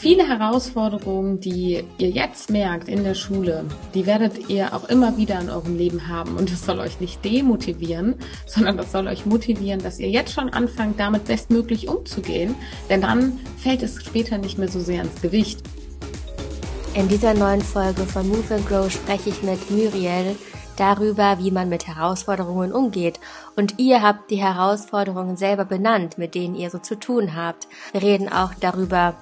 Viele Herausforderungen, die ihr jetzt merkt in der Schule, die werdet ihr auch immer wieder in eurem Leben haben. Und das soll euch nicht demotivieren, sondern das soll euch motivieren, dass ihr jetzt schon anfangt, damit bestmöglich umzugehen. Denn dann fällt es später nicht mehr so sehr ins Gewicht. In dieser neuen Folge von Move and Grow spreche ich mit Muriel darüber, wie man mit Herausforderungen umgeht. Und ihr habt die Herausforderungen selber benannt, mit denen ihr so zu tun habt. Wir reden auch darüber,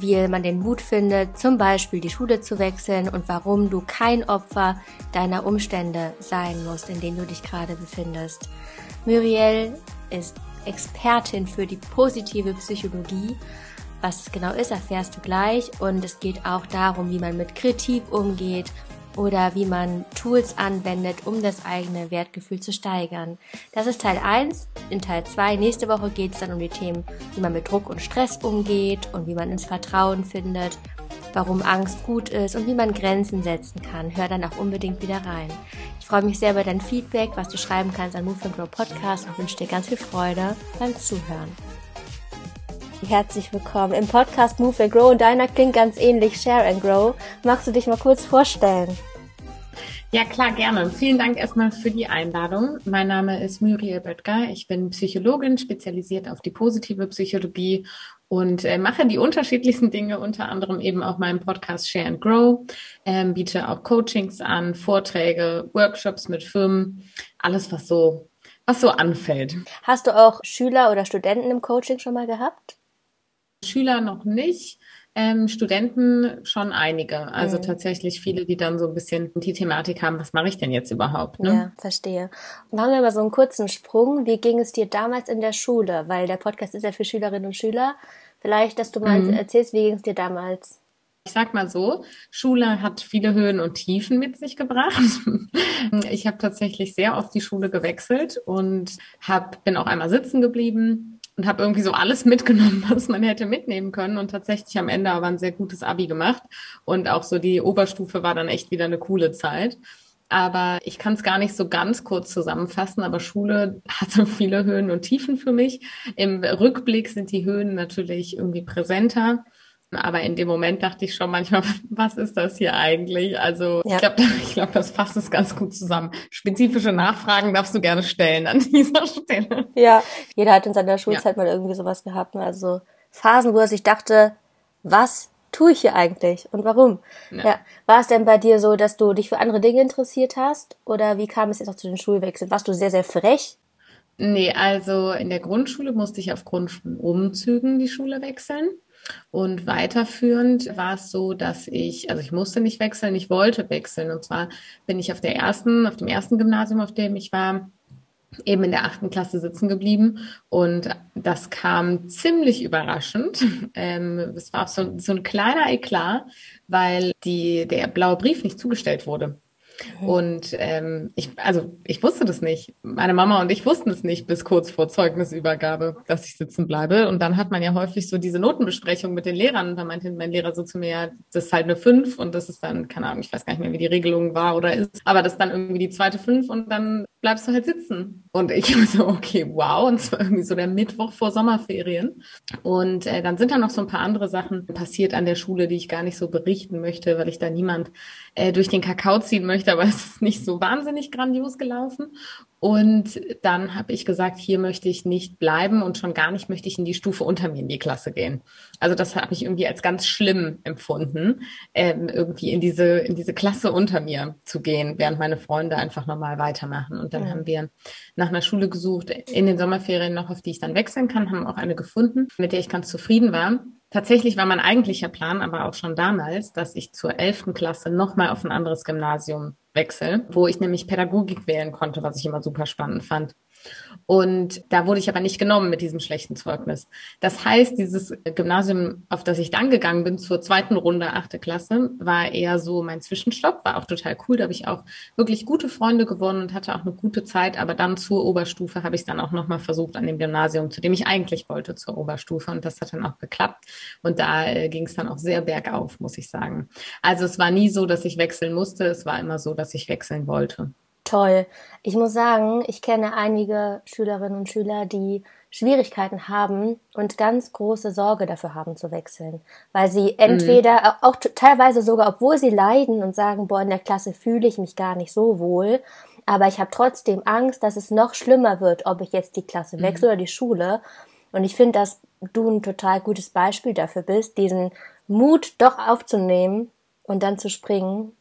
wie man den Mut findet, zum Beispiel die Schule zu wechseln und warum du kein Opfer deiner Umstände sein musst, in denen du dich gerade befindest. Muriel ist Expertin für die positive Psychologie. Was es genau ist, erfährst du gleich. Und es geht auch darum, wie man mit Kritik umgeht oder wie man Tools anwendet, um das eigene Wertgefühl zu steigern. Das ist Teil 1. In Teil 2 nächste Woche geht es dann um die Themen, wie man mit Druck und Stress umgeht und wie man ins Vertrauen findet, warum Angst gut ist und wie man Grenzen setzen kann. Hör dann auch unbedingt wieder rein. Ich freue mich sehr über dein Feedback, was du schreiben kannst an Move Grow Podcast und wünsche dir ganz viel Freude beim Zuhören. Herzlich willkommen im Podcast Move and Grow und deiner klingt ganz ähnlich, Share and Grow. Magst du dich mal kurz vorstellen? Ja, klar, gerne. Vielen Dank erstmal für die Einladung. Mein Name ist Muriel Böttger. Ich bin Psychologin, spezialisiert auf die positive Psychologie und äh, mache die unterschiedlichsten Dinge, unter anderem eben auch meinen Podcast Share and Grow, ähm, biete auch Coachings an, Vorträge, Workshops mit Firmen, alles, was so, was so anfällt. Hast du auch Schüler oder Studenten im Coaching schon mal gehabt? Schüler noch nicht. Ähm, Studenten schon einige. Also mhm. tatsächlich viele, die dann so ein bisschen die Thematik haben, was mache ich denn jetzt überhaupt? Ne? Ja, verstehe. Machen wir mal so einen kurzen Sprung. Wie ging es dir damals in der Schule? Weil der Podcast ist ja für Schülerinnen und Schüler. Vielleicht, dass du mal mhm. erzählst, wie ging es dir damals? Ich sag mal so, Schule hat viele Höhen und Tiefen mit sich gebracht. Ich habe tatsächlich sehr oft die Schule gewechselt und hab, bin auch einmal sitzen geblieben und habe irgendwie so alles mitgenommen, was man hätte mitnehmen können und tatsächlich am Ende aber ein sehr gutes Abi gemacht und auch so die Oberstufe war dann echt wieder eine coole Zeit. Aber ich kann es gar nicht so ganz kurz zusammenfassen, aber Schule hatte viele Höhen und Tiefen für mich. Im Rückblick sind die Höhen natürlich irgendwie präsenter. Aber in dem Moment dachte ich schon manchmal, was ist das hier eigentlich? Also ja. ich glaube, ich glaub, das fasst es ganz gut zusammen. Spezifische Nachfragen darfst du gerne stellen an dieser Stelle. Ja, jeder hat in seiner Schulzeit ja. mal irgendwie sowas gehabt. Ne? Also Phasen, wo er sich dachte, was tue ich hier eigentlich und warum? Ja. ja. War es denn bei dir so, dass du dich für andere Dinge interessiert hast? Oder wie kam es jetzt auch zu den Schulwechseln? Warst du sehr, sehr frech? Nee, also in der Grundschule musste ich aufgrund von Umzügen die Schule wechseln. Und weiterführend war es so, dass ich, also ich musste nicht wechseln, ich wollte wechseln. Und zwar bin ich auf der ersten, auf dem ersten Gymnasium, auf dem ich war, eben in der achten Klasse sitzen geblieben und das kam ziemlich überraschend. Ähm, es war so, so ein kleiner Eklat, weil die, der blaue Brief nicht zugestellt wurde. Mhm. Und ähm, ich, also ich wusste das nicht. Meine Mama und ich wussten es nicht bis kurz vor Zeugnisübergabe, dass ich sitzen bleibe. Und dann hat man ja häufig so diese Notenbesprechung mit den Lehrern. Da meinte mein Lehrer so zu mir, ja, das ist halt eine fünf und das ist dann, keine Ahnung, ich weiß gar nicht mehr, wie die Regelung war oder ist, aber das ist dann irgendwie die zweite fünf und dann bleibst du halt sitzen. Und ich so, okay, wow. Und es war irgendwie so der Mittwoch vor Sommerferien. Und äh, dann sind da noch so ein paar andere Sachen passiert an der Schule, die ich gar nicht so berichten möchte, weil ich da niemand äh, durch den Kakao ziehen möchte, aber es ist nicht so wahnsinnig grandios gelaufen. Und dann habe ich gesagt, hier möchte ich nicht bleiben und schon gar nicht möchte ich in die Stufe unter mir in die Klasse gehen. Also das habe ich irgendwie als ganz schlimm empfunden, ähm, irgendwie in diese in diese Klasse unter mir zu gehen, während meine Freunde einfach normal weitermachen. Und dann ja. haben wir nach einer Schule gesucht in den Sommerferien noch, auf die ich dann wechseln kann, haben auch eine gefunden, mit der ich ganz zufrieden war. Tatsächlich war mein eigentlicher Plan aber auch schon damals, dass ich zur elften Klasse nochmal auf ein anderes Gymnasium wechsle, wo ich nämlich Pädagogik wählen konnte, was ich immer super spannend fand. Und da wurde ich aber nicht genommen mit diesem schlechten Zeugnis. Das heißt, dieses Gymnasium, auf das ich dann gegangen bin, zur zweiten Runde, achte Klasse, war eher so mein Zwischenstopp, war auch total cool. Da habe ich auch wirklich gute Freunde gewonnen und hatte auch eine gute Zeit. Aber dann zur Oberstufe habe ich es dann auch nochmal versucht an dem Gymnasium, zu dem ich eigentlich wollte, zur Oberstufe. Und das hat dann auch geklappt. Und da äh, ging es dann auch sehr bergauf, muss ich sagen. Also es war nie so, dass ich wechseln musste. Es war immer so, dass ich wechseln wollte toll. Ich muss sagen, ich kenne einige Schülerinnen und Schüler, die Schwierigkeiten haben und ganz große Sorge dafür haben zu wechseln, weil sie entweder mhm. auch teilweise sogar, obwohl sie leiden und sagen, boah, in der Klasse fühle ich mich gar nicht so wohl, aber ich habe trotzdem Angst, dass es noch schlimmer wird, ob ich jetzt die Klasse mhm. wechsle oder die Schule. Und ich finde, dass du ein total gutes Beispiel dafür bist, diesen Mut doch aufzunehmen und dann zu springen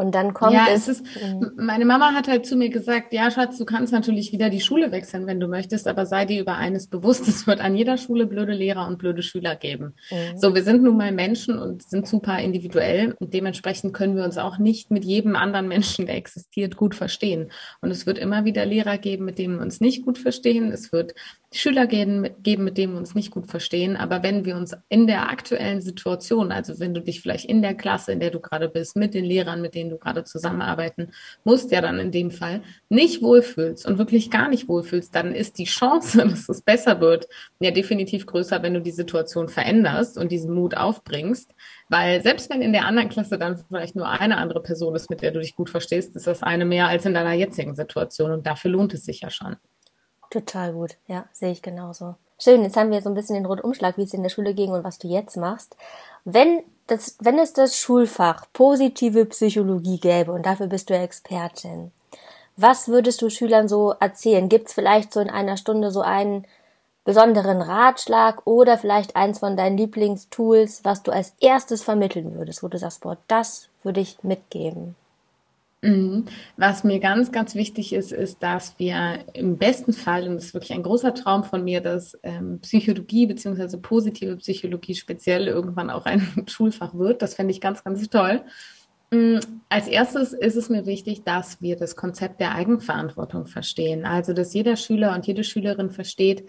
und dann kommt ja, es. es ist, meine Mama hat halt zu mir gesagt, ja, Schatz, du kannst natürlich wieder die Schule wechseln, wenn du möchtest, aber sei dir über eines bewusst, es wird an jeder Schule blöde Lehrer und blöde Schüler geben. Mhm. So, wir sind nun mal Menschen und sind super individuell und dementsprechend können wir uns auch nicht mit jedem anderen Menschen, der existiert, gut verstehen. Und es wird immer wieder Lehrer geben, mit denen wir uns nicht gut verstehen. Es wird Schüler geben, geben, mit denen wir uns nicht gut verstehen. Aber wenn wir uns in der aktuellen Situation, also wenn du dich vielleicht in der Klasse, in der du gerade bist, mit den Lehrern, mit denen du gerade zusammenarbeiten musst, ja dann in dem Fall nicht wohlfühlst und wirklich gar nicht wohlfühlst, dann ist die Chance, dass es besser wird, ja definitiv größer, wenn du die Situation veränderst und diesen Mut aufbringst. Weil selbst wenn in der anderen Klasse dann vielleicht nur eine andere Person ist, mit der du dich gut verstehst, ist das eine mehr als in deiner jetzigen Situation. Und dafür lohnt es sich ja schon. Total gut, ja, sehe ich genauso. Schön, jetzt haben wir so ein bisschen den Rundumschlag, wie es in der Schule ging und was du jetzt machst. Wenn das, wenn es das Schulfach positive Psychologie gäbe und dafür bist du Expertin, was würdest du Schülern so erzählen? Gibt es vielleicht so in einer Stunde so einen besonderen Ratschlag oder vielleicht eins von deinen Lieblingstools, was du als erstes vermitteln würdest, wo du sagst, boah, das würde ich mitgeben? Mhm. Was mir ganz, ganz wichtig ist, ist, dass wir im besten Fall, und das ist wirklich ein großer Traum von mir, dass ähm, Psychologie beziehungsweise positive Psychologie speziell irgendwann auch ein Schulfach wird. Das fände ich ganz, ganz toll. Mhm. Als erstes ist es mir wichtig, dass wir das Konzept der Eigenverantwortung verstehen. Also, dass jeder Schüler und jede Schülerin versteht,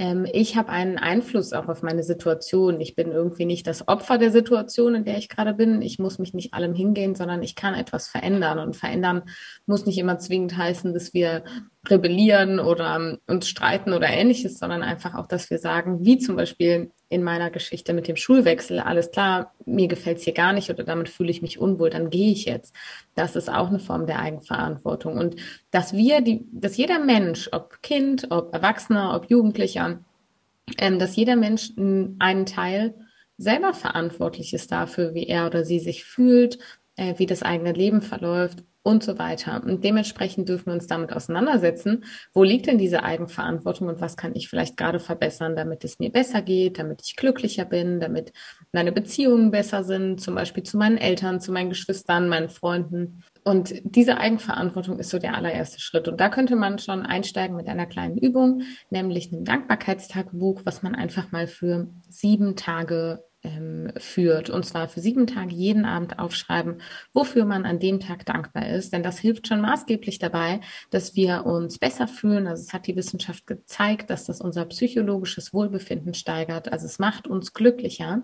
ähm, ich habe einen Einfluss auch auf meine Situation. Ich bin irgendwie nicht das Opfer der Situation, in der ich gerade bin. Ich muss mich nicht allem hingehen, sondern ich kann etwas verändern. Und verändern muss nicht immer zwingend heißen, dass wir rebellieren oder ähm, uns streiten oder ähnliches, sondern einfach auch, dass wir sagen, wie zum Beispiel in meiner Geschichte mit dem Schulwechsel, alles klar, mir gefällt's hier gar nicht oder damit fühle ich mich unwohl, dann gehe ich jetzt. Das ist auch eine Form der Eigenverantwortung. Und dass wir, die, dass jeder Mensch, ob Kind, ob Erwachsener, ob Jugendlicher, ähm, dass jeder Mensch einen Teil selber verantwortlich ist dafür, wie er oder sie sich fühlt, äh, wie das eigene Leben verläuft und so weiter. Und dementsprechend dürfen wir uns damit auseinandersetzen, wo liegt denn diese Eigenverantwortung und was kann ich vielleicht gerade verbessern, damit es mir besser geht, damit ich glücklicher bin, damit meine Beziehungen besser sind, zum Beispiel zu meinen Eltern, zu meinen Geschwistern, meinen Freunden. Und diese Eigenverantwortung ist so der allererste Schritt. Und da könnte man schon einsteigen mit einer kleinen Übung, nämlich einem Dankbarkeitstagebuch, was man einfach mal für sieben Tage ähm, führt. Und zwar für sieben Tage jeden Abend aufschreiben, wofür man an dem Tag dankbar ist. Denn das hilft schon maßgeblich dabei, dass wir uns besser fühlen. Also es hat die Wissenschaft gezeigt, dass das unser psychologisches Wohlbefinden steigert. Also es macht uns glücklicher,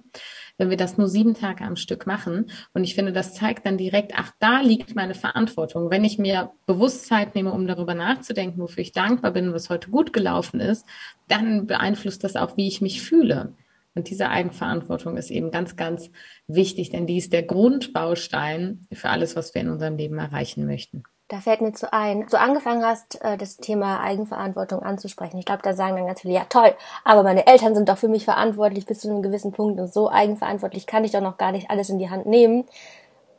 wenn wir das nur sieben Tage am Stück machen. Und ich finde, das zeigt dann direkt, ach, da liegt meine Verantwortung. Wenn ich mir bewusst Zeit nehme, um darüber nachzudenken, wofür ich dankbar bin, was heute gut gelaufen ist, dann beeinflusst das auch, wie ich mich fühle. Und diese Eigenverantwortung ist eben ganz, ganz wichtig, denn die ist der Grundbaustein für alles, was wir in unserem Leben erreichen möchten. Da fällt mir zu ein, du angefangen hast, äh, das Thema Eigenverantwortung anzusprechen. Ich glaube, da sagen dann ganz viele, ja toll, aber meine Eltern sind doch für mich verantwortlich bis zu einem gewissen Punkt und so eigenverantwortlich kann ich doch noch gar nicht alles in die Hand nehmen.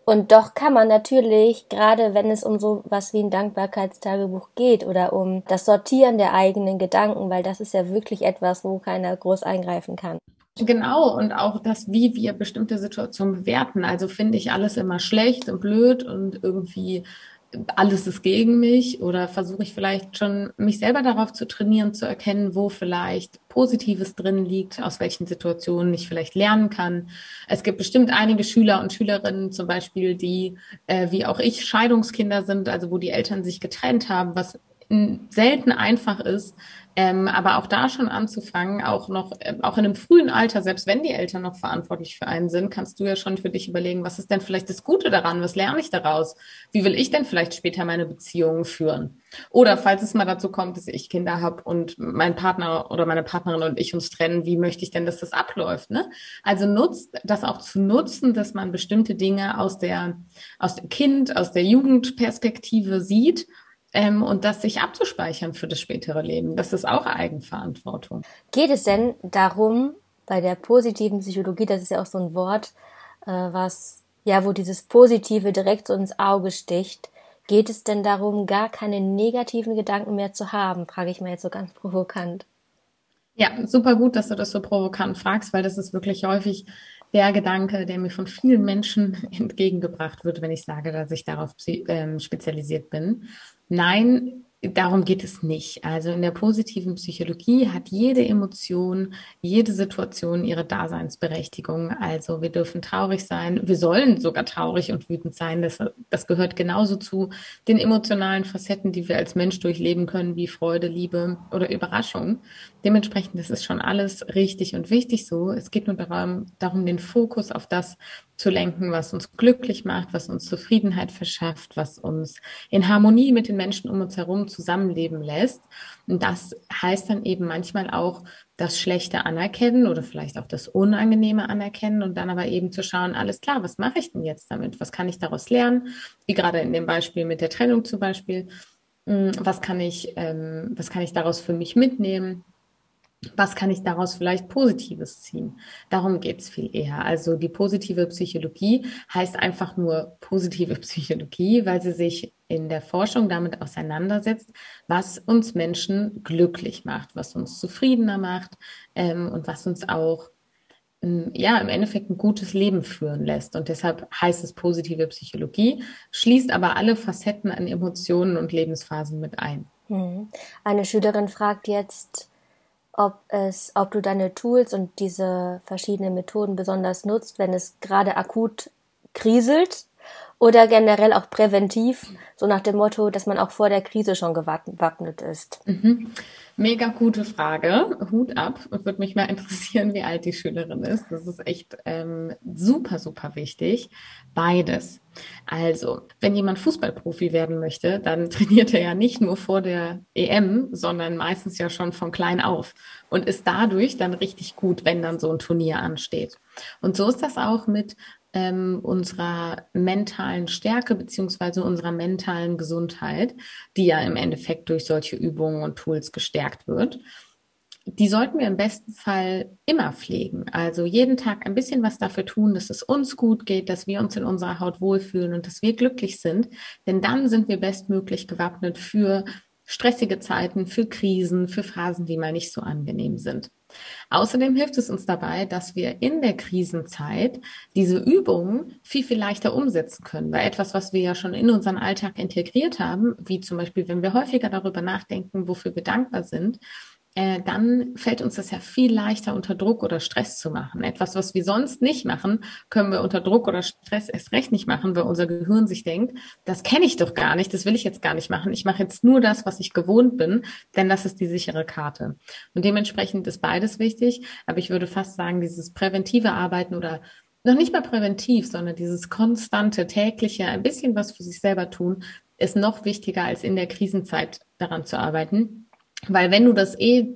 Und doch kann man natürlich, gerade wenn es um so was wie ein Dankbarkeitstagebuch geht oder um das Sortieren der eigenen Gedanken, weil das ist ja wirklich etwas, wo keiner groß eingreifen kann. Genau, und auch das, wie wir bestimmte Situationen bewerten. Also finde ich alles immer schlecht und blöd und irgendwie alles ist gegen mich oder versuche ich vielleicht schon mich selber darauf zu trainieren, zu erkennen, wo vielleicht Positives drin liegt, aus welchen Situationen ich vielleicht lernen kann. Es gibt bestimmt einige Schüler und Schülerinnen zum Beispiel, die äh, wie auch ich Scheidungskinder sind, also wo die Eltern sich getrennt haben, was selten einfach ist, ähm, aber auch da schon anzufangen, auch noch, äh, auch in einem frühen Alter, selbst wenn die Eltern noch verantwortlich für einen sind, kannst du ja schon für dich überlegen, was ist denn vielleicht das Gute daran? Was lerne ich daraus? Wie will ich denn vielleicht später meine Beziehungen führen? Oder falls es mal dazu kommt, dass ich Kinder habe und mein Partner oder meine Partnerin und ich uns trennen, wie möchte ich denn, dass das abläuft? Ne? Also nutzt das auch zu nutzen, dass man bestimmte Dinge aus der, aus dem Kind, aus der Jugendperspektive sieht ähm, und das sich abzuspeichern für das spätere Leben. Das ist auch Eigenverantwortung. Geht es denn darum, bei der positiven Psychologie, das ist ja auch so ein Wort, äh, was, ja, wo dieses Positive direkt so ins Auge sticht, geht es denn darum, gar keine negativen Gedanken mehr zu haben, frage ich mir jetzt so ganz provokant. Ja, super gut, dass du das so provokant fragst, weil das ist wirklich häufig der Gedanke, der mir von vielen Menschen entgegengebracht wird, wenn ich sage, dass ich darauf ähm, spezialisiert bin. Nein, darum geht es nicht. Also in der positiven Psychologie hat jede Emotion, jede Situation ihre Daseinsberechtigung. Also wir dürfen traurig sein, wir sollen sogar traurig und wütend sein. Das, das gehört genauso zu den emotionalen Facetten, die wir als Mensch durchleben können, wie Freude, Liebe oder Überraschung. Dementsprechend, das ist schon alles richtig und wichtig so. Es geht nur darum, darum den Fokus auf das zu lenken, was uns glücklich macht, was uns Zufriedenheit verschafft, was uns in Harmonie mit den Menschen um uns herum zusammenleben lässt. Und das heißt dann eben manchmal auch das Schlechte anerkennen oder vielleicht auch das Unangenehme anerkennen und dann aber eben zu schauen, alles klar, was mache ich denn jetzt damit? Was kann ich daraus lernen? Wie gerade in dem Beispiel mit der Trennung zum Beispiel. Hm, was kann ich, ähm, was kann ich daraus für mich mitnehmen? Was kann ich daraus vielleicht Positives ziehen? Darum geht es viel eher. Also die positive Psychologie heißt einfach nur positive Psychologie, weil sie sich in der Forschung damit auseinandersetzt, was uns Menschen glücklich macht, was uns zufriedener macht ähm, und was uns auch ja, im Endeffekt ein gutes Leben führen lässt. Und deshalb heißt es positive Psychologie, schließt aber alle Facetten an Emotionen und Lebensphasen mit ein. Hm. Eine Schülerin fragt jetzt, ob es, ob du deine Tools und diese verschiedenen Methoden besonders nutzt, wenn es gerade akut kriselt oder generell auch präventiv, so nach dem Motto, dass man auch vor der Krise schon gewappnet ist. Mhm. Mega gute Frage. Hut ab. Würde mich mal interessieren, wie alt die Schülerin ist. Das ist echt ähm, super, super wichtig. Beides. Also, wenn jemand Fußballprofi werden möchte, dann trainiert er ja nicht nur vor der EM, sondern meistens ja schon von klein auf und ist dadurch dann richtig gut, wenn dann so ein Turnier ansteht. Und so ist das auch mit ähm, unserer mentalen Stärke beziehungsweise unserer mentalen Gesundheit, die ja im Endeffekt durch solche Übungen und Tools gestärkt wird. Die sollten wir im besten Fall immer pflegen. Also jeden Tag ein bisschen was dafür tun, dass es uns gut geht, dass wir uns in unserer Haut wohlfühlen und dass wir glücklich sind. Denn dann sind wir bestmöglich gewappnet für stressige Zeiten, für Krisen, für Phasen, die mal nicht so angenehm sind. Außerdem hilft es uns dabei, dass wir in der Krisenzeit diese Übungen viel, viel leichter umsetzen können. Weil etwas, was wir ja schon in unseren Alltag integriert haben, wie zum Beispiel, wenn wir häufiger darüber nachdenken, wofür wir dankbar sind, äh, dann fällt uns das ja viel leichter unter Druck oder Stress zu machen. Etwas, was wir sonst nicht machen, können wir unter Druck oder Stress erst recht nicht machen, weil unser Gehirn sich denkt, das kenne ich doch gar nicht, das will ich jetzt gar nicht machen. Ich mache jetzt nur das, was ich gewohnt bin, denn das ist die sichere Karte. Und dementsprechend ist beides wichtig, aber ich würde fast sagen, dieses präventive Arbeiten oder noch nicht mal präventiv, sondern dieses konstante, tägliche, ein bisschen was für sich selber tun, ist noch wichtiger als in der Krisenzeit daran zu arbeiten weil wenn du das eh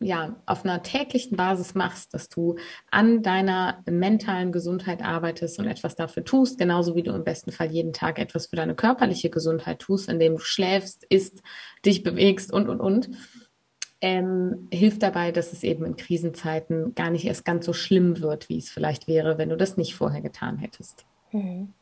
ja auf einer täglichen Basis machst, dass du an deiner mentalen Gesundheit arbeitest und etwas dafür tust, genauso wie du im besten Fall jeden Tag etwas für deine körperliche Gesundheit tust, indem du schläfst, isst, dich bewegst und und und, ähm, hilft dabei, dass es eben in Krisenzeiten gar nicht erst ganz so schlimm wird, wie es vielleicht wäre, wenn du das nicht vorher getan hättest. Mhm.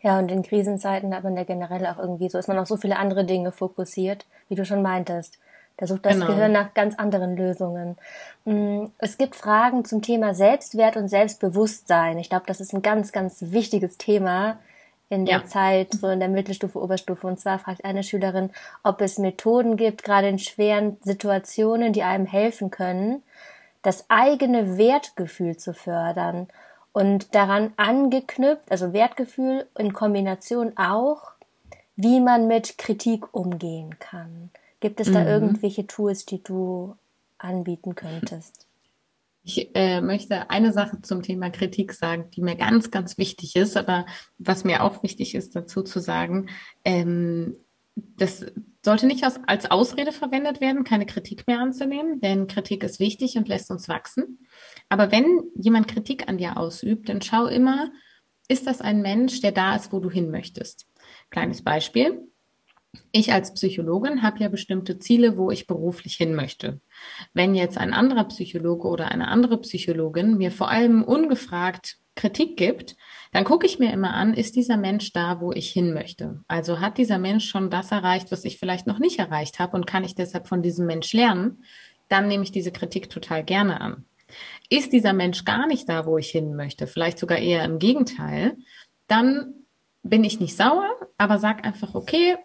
Ja, und in Krisenzeiten hat man ja generell auch irgendwie so, ist man auf so viele andere Dinge fokussiert, wie du schon meintest. Da sucht das genau. Gehirn nach ganz anderen Lösungen. Mm, es gibt Fragen zum Thema Selbstwert und Selbstbewusstsein. Ich glaube, das ist ein ganz, ganz wichtiges Thema in der ja. Zeit, so in der Mittelstufe, Oberstufe. Und zwar fragt eine Schülerin, ob es Methoden gibt, gerade in schweren Situationen, die einem helfen können, das eigene Wertgefühl zu fördern. Und daran angeknüpft, also Wertgefühl in Kombination auch, wie man mit Kritik umgehen kann. Gibt es da mhm. irgendwelche Tools, die du anbieten könntest? Ich äh, möchte eine Sache zum Thema Kritik sagen, die mir ganz, ganz wichtig ist, aber was mir auch wichtig ist, dazu zu sagen, ähm, das sollte nicht als, als Ausrede verwendet werden, keine Kritik mehr anzunehmen, denn Kritik ist wichtig und lässt uns wachsen. Aber wenn jemand Kritik an dir ausübt, dann schau immer, ist das ein Mensch, der da ist, wo du hin möchtest? Kleines Beispiel. Ich als Psychologin habe ja bestimmte Ziele, wo ich beruflich hin möchte. Wenn jetzt ein anderer Psychologe oder eine andere Psychologin mir vor allem ungefragt Kritik gibt, dann gucke ich mir immer an, ist dieser Mensch da, wo ich hin möchte? Also hat dieser Mensch schon das erreicht, was ich vielleicht noch nicht erreicht habe und kann ich deshalb von diesem Mensch lernen? Dann nehme ich diese Kritik total gerne an. Ist dieser Mensch gar nicht da, wo ich hin möchte, vielleicht sogar eher im Gegenteil, dann bin ich nicht sauer, aber sag einfach, okay,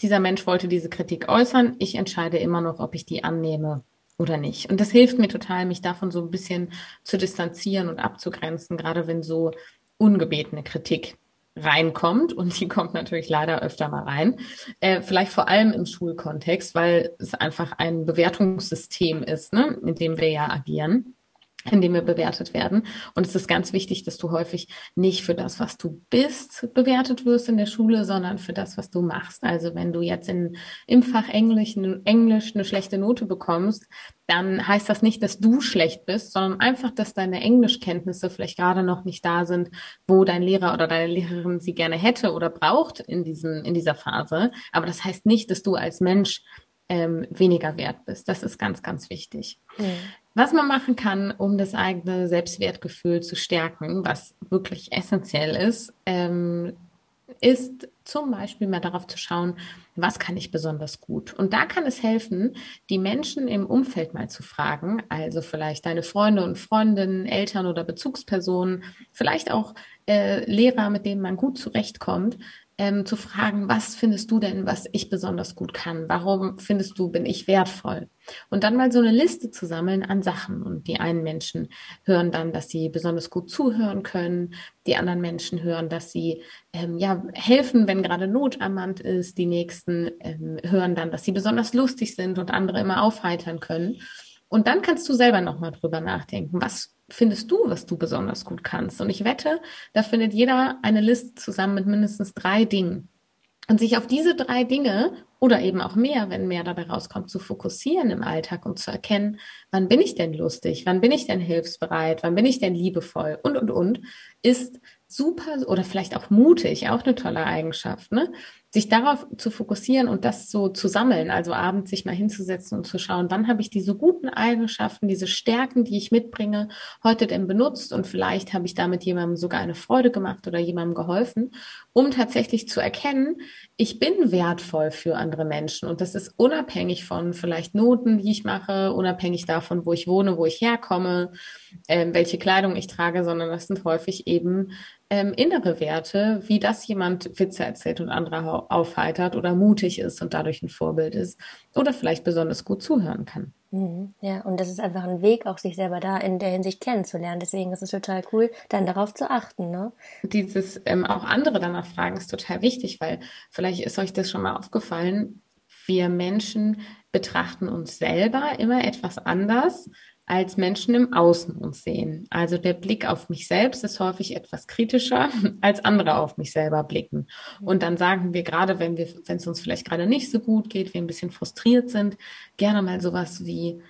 dieser Mensch wollte diese Kritik äußern, ich entscheide immer noch, ob ich die annehme oder nicht. Und das hilft mir total, mich davon so ein bisschen zu distanzieren und abzugrenzen, gerade wenn so ungebetene Kritik reinkommt und die kommt natürlich leider öfter mal rein. Äh, vielleicht vor allem im Schulkontext, weil es einfach ein Bewertungssystem ist, ne, in dem wir ja agieren in dem wir bewertet werden. Und es ist ganz wichtig, dass du häufig nicht für das, was du bist, bewertet wirst in der Schule, sondern für das, was du machst. Also wenn du jetzt in, im Fach Englisch, Englisch eine schlechte Note bekommst, dann heißt das nicht, dass du schlecht bist, sondern einfach, dass deine Englischkenntnisse vielleicht gerade noch nicht da sind, wo dein Lehrer oder deine Lehrerin sie gerne hätte oder braucht in diesem, in dieser Phase. Aber das heißt nicht, dass du als Mensch ähm, weniger wert bist. Das ist ganz, ganz wichtig. Mhm. Was man machen kann, um das eigene Selbstwertgefühl zu stärken, was wirklich essentiell ist, ähm, ist zum Beispiel mal darauf zu schauen, was kann ich besonders gut. Und da kann es helfen, die Menschen im Umfeld mal zu fragen, also vielleicht deine Freunde und Freundinnen, Eltern oder Bezugspersonen, vielleicht auch äh, Lehrer, mit denen man gut zurechtkommt, ähm, zu fragen, was findest du denn, was ich besonders gut kann? Warum findest du, bin ich wertvoll? Und dann mal so eine Liste zu sammeln an Sachen. Und die einen Menschen hören dann, dass sie besonders gut zuhören können. Die anderen Menschen hören, dass sie ähm, ja helfen, wenn gerade Not am Mann ist. Die nächsten ähm, hören dann, dass sie besonders lustig sind und andere immer aufheitern können. Und dann kannst du selber nochmal drüber nachdenken. Was findest du, was du besonders gut kannst? Und ich wette, da findet jeder eine Liste zusammen mit mindestens drei Dingen. Und sich auf diese drei Dinge oder eben auch mehr, wenn mehr dabei rauskommt, zu fokussieren im Alltag und zu erkennen, wann bin ich denn lustig, wann bin ich denn hilfsbereit, wann bin ich denn liebevoll und, und, und, ist super oder vielleicht auch mutig, auch eine tolle Eigenschaft, ne? Sich darauf zu fokussieren und das so zu sammeln, also abends sich mal hinzusetzen und zu schauen, wann habe ich diese guten Eigenschaften, diese Stärken, die ich mitbringe, heute denn benutzt und vielleicht habe ich damit jemandem sogar eine Freude gemacht oder jemandem geholfen, um tatsächlich zu erkennen, ich bin wertvoll für andere Menschen. Und das ist unabhängig von vielleicht Noten, die ich mache, unabhängig davon, wo ich wohne, wo ich herkomme, äh, welche Kleidung ich trage, sondern das sind häufig eben ähm, innere Werte, wie das jemand Witze erzählt und andere aufheitert oder mutig ist und dadurch ein Vorbild ist oder vielleicht besonders gut zuhören kann. Mhm. Ja, und das ist einfach ein Weg, auch sich selber da in der Hinsicht kennenzulernen. Deswegen ist es total cool, dann darauf zu achten. Ne? Dieses ähm, auch andere danach fragen ist total wichtig, weil vielleicht ist euch das schon mal aufgefallen. Wir Menschen betrachten uns selber immer etwas anders als Menschen im Außen uns sehen. Also der Blick auf mich selbst ist häufig etwas kritischer, als andere auf mich selber blicken. Und dann sagen wir gerade, wenn wir, wenn es uns vielleicht gerade nicht so gut geht, wir ein bisschen frustriert sind, gerne mal sowas wie,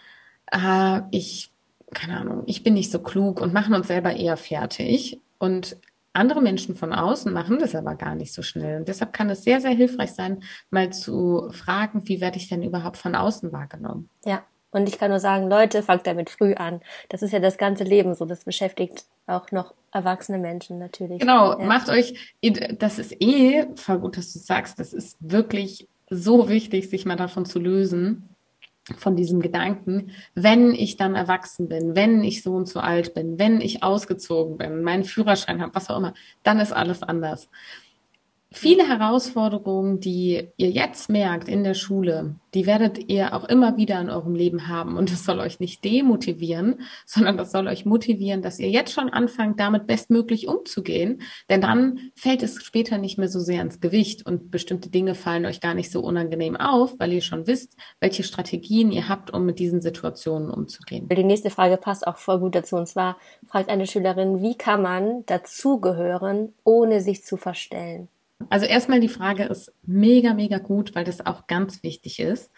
ah, ich, keine Ahnung, ich bin nicht so klug und machen uns selber eher fertig. Und andere Menschen von außen machen das aber gar nicht so schnell. Und deshalb kann es sehr, sehr hilfreich sein, mal zu fragen, wie werde ich denn überhaupt von außen wahrgenommen? Ja, und ich kann nur sagen, Leute, fangt damit früh an. Das ist ja das ganze Leben so. Das beschäftigt auch noch erwachsene Menschen natürlich. Genau, ja. macht euch, das ist eh, voll gut, dass du sagst, das ist wirklich so wichtig, sich mal davon zu lösen, von diesem Gedanken, wenn ich dann erwachsen bin, wenn ich so und so alt bin, wenn ich ausgezogen bin, meinen Führerschein habe, was auch immer, dann ist alles anders. Viele Herausforderungen, die ihr jetzt merkt in der Schule, die werdet ihr auch immer wieder in eurem Leben haben. Und das soll euch nicht demotivieren, sondern das soll euch motivieren, dass ihr jetzt schon anfangt, damit bestmöglich umzugehen. Denn dann fällt es später nicht mehr so sehr ins Gewicht und bestimmte Dinge fallen euch gar nicht so unangenehm auf, weil ihr schon wisst, welche Strategien ihr habt, um mit diesen Situationen umzugehen. Die nächste Frage passt auch voll gut dazu. Und zwar fragt eine Schülerin, wie kann man dazugehören, ohne sich zu verstellen? Also erstmal die Frage ist mega, mega gut, weil das auch ganz wichtig ist.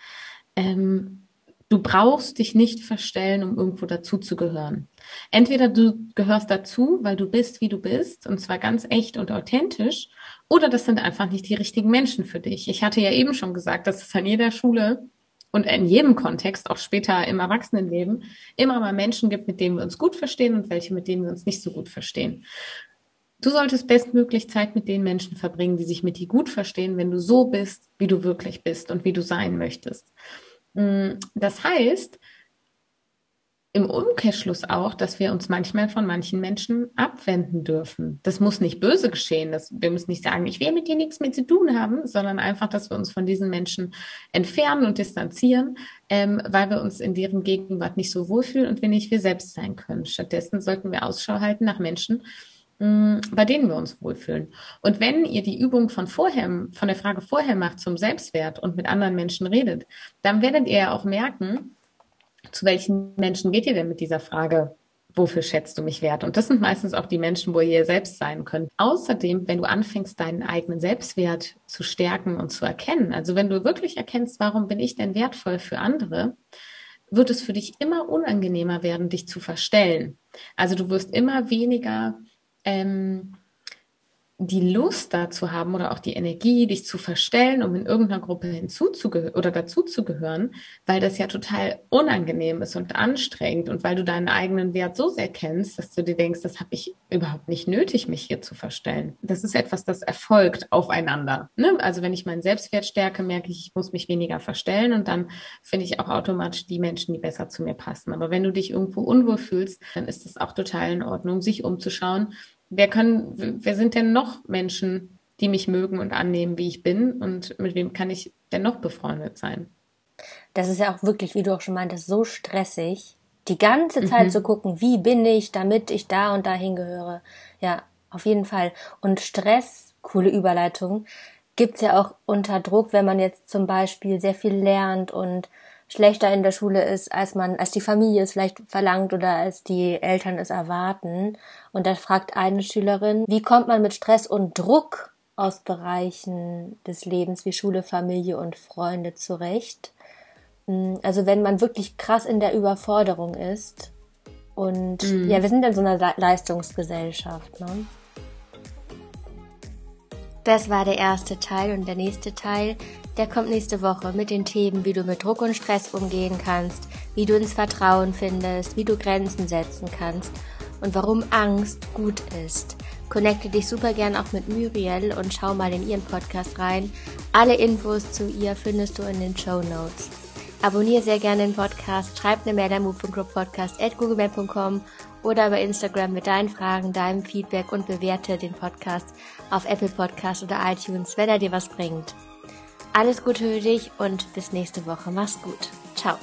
Ähm, du brauchst dich nicht verstellen, um irgendwo dazuzugehören. Entweder du gehörst dazu, weil du bist, wie du bist, und zwar ganz echt und authentisch, oder das sind einfach nicht die richtigen Menschen für dich. Ich hatte ja eben schon gesagt, dass es an jeder Schule und in jedem Kontext, auch später im Erwachsenenleben, immer mal Menschen gibt, mit denen wir uns gut verstehen und welche, mit denen wir uns nicht so gut verstehen. Du solltest bestmöglich Zeit mit den Menschen verbringen, die sich mit dir gut verstehen, wenn du so bist, wie du wirklich bist und wie du sein möchtest. Mm, das heißt, im Umkehrschluss auch, dass wir uns manchmal von manchen Menschen abwenden dürfen. Das muss nicht böse geschehen. Das, wir müssen nicht sagen, ich will mit dir nichts mehr zu tun haben, sondern einfach, dass wir uns von diesen Menschen entfernen und distanzieren, ähm, weil wir uns in deren Gegenwart nicht so wohlfühlen und wir nicht wir selbst sein können. Stattdessen sollten wir Ausschau halten nach Menschen, bei denen wir uns wohlfühlen. Und wenn ihr die Übung von vorher, von der Frage vorher macht zum Selbstwert und mit anderen Menschen redet, dann werdet ihr ja auch merken, zu welchen Menschen geht ihr denn mit dieser Frage? Wofür schätzt du mich wert? Und das sind meistens auch die Menschen, wo ihr selbst sein könnt. Außerdem, wenn du anfängst, deinen eigenen Selbstwert zu stärken und zu erkennen, also wenn du wirklich erkennst, warum bin ich denn wertvoll für andere, wird es für dich immer unangenehmer werden, dich zu verstellen. Also du wirst immer weniger ähm, die Lust dazu haben oder auch die Energie, dich zu verstellen, um in irgendeiner Gruppe hinzuzugehören oder dazuzugehören, weil das ja total unangenehm ist und anstrengend und weil du deinen eigenen Wert so sehr kennst, dass du dir denkst, das habe ich überhaupt nicht nötig, mich hier zu verstellen. Das ist etwas, das erfolgt aufeinander. Ne? Also wenn ich meinen Selbstwert stärke, merke ich, ich muss mich weniger verstellen und dann finde ich auch automatisch die Menschen, die besser zu mir passen. Aber wenn du dich irgendwo unwohl fühlst, dann ist es auch total in Ordnung, sich umzuschauen wer können, wer sind denn noch Menschen, die mich mögen und annehmen, wie ich bin und mit wem kann ich denn noch befreundet sein? Das ist ja auch wirklich, wie du auch schon meintest, so stressig, die ganze Zeit mhm. zu gucken, wie bin ich, damit ich da und da hingehöre. Ja, auf jeden Fall. Und Stress, coole Überleitung, gibt's ja auch unter Druck, wenn man jetzt zum Beispiel sehr viel lernt und schlechter in der Schule ist, als man, als die Familie es vielleicht verlangt oder als die Eltern es erwarten. Und da fragt eine Schülerin, wie kommt man mit Stress und Druck aus Bereichen des Lebens wie Schule, Familie und Freunde zurecht? Hm, also wenn man wirklich krass in der Überforderung ist und mhm. ja, wir sind in so einer Leistungsgesellschaft, ne? Das war der erste Teil und der nächste Teil der kommt nächste Woche mit den Themen, wie du mit Druck und Stress umgehen kannst, wie du ins Vertrauen findest, wie du Grenzen setzen kannst und warum Angst gut ist. Connecte dich super gern auch mit Muriel und schau mal in ihren Podcast rein. Alle Infos zu ihr findest du in den Show Notes. Abonniere sehr gerne den Podcast, schreib eine Mail an Podcast at googlemail.com oder bei Instagram mit deinen Fragen, deinem Feedback und bewerte den Podcast auf Apple Podcast oder iTunes, wenn er dir was bringt. Alles Gute für dich und bis nächste Woche. Mach's gut. Ciao.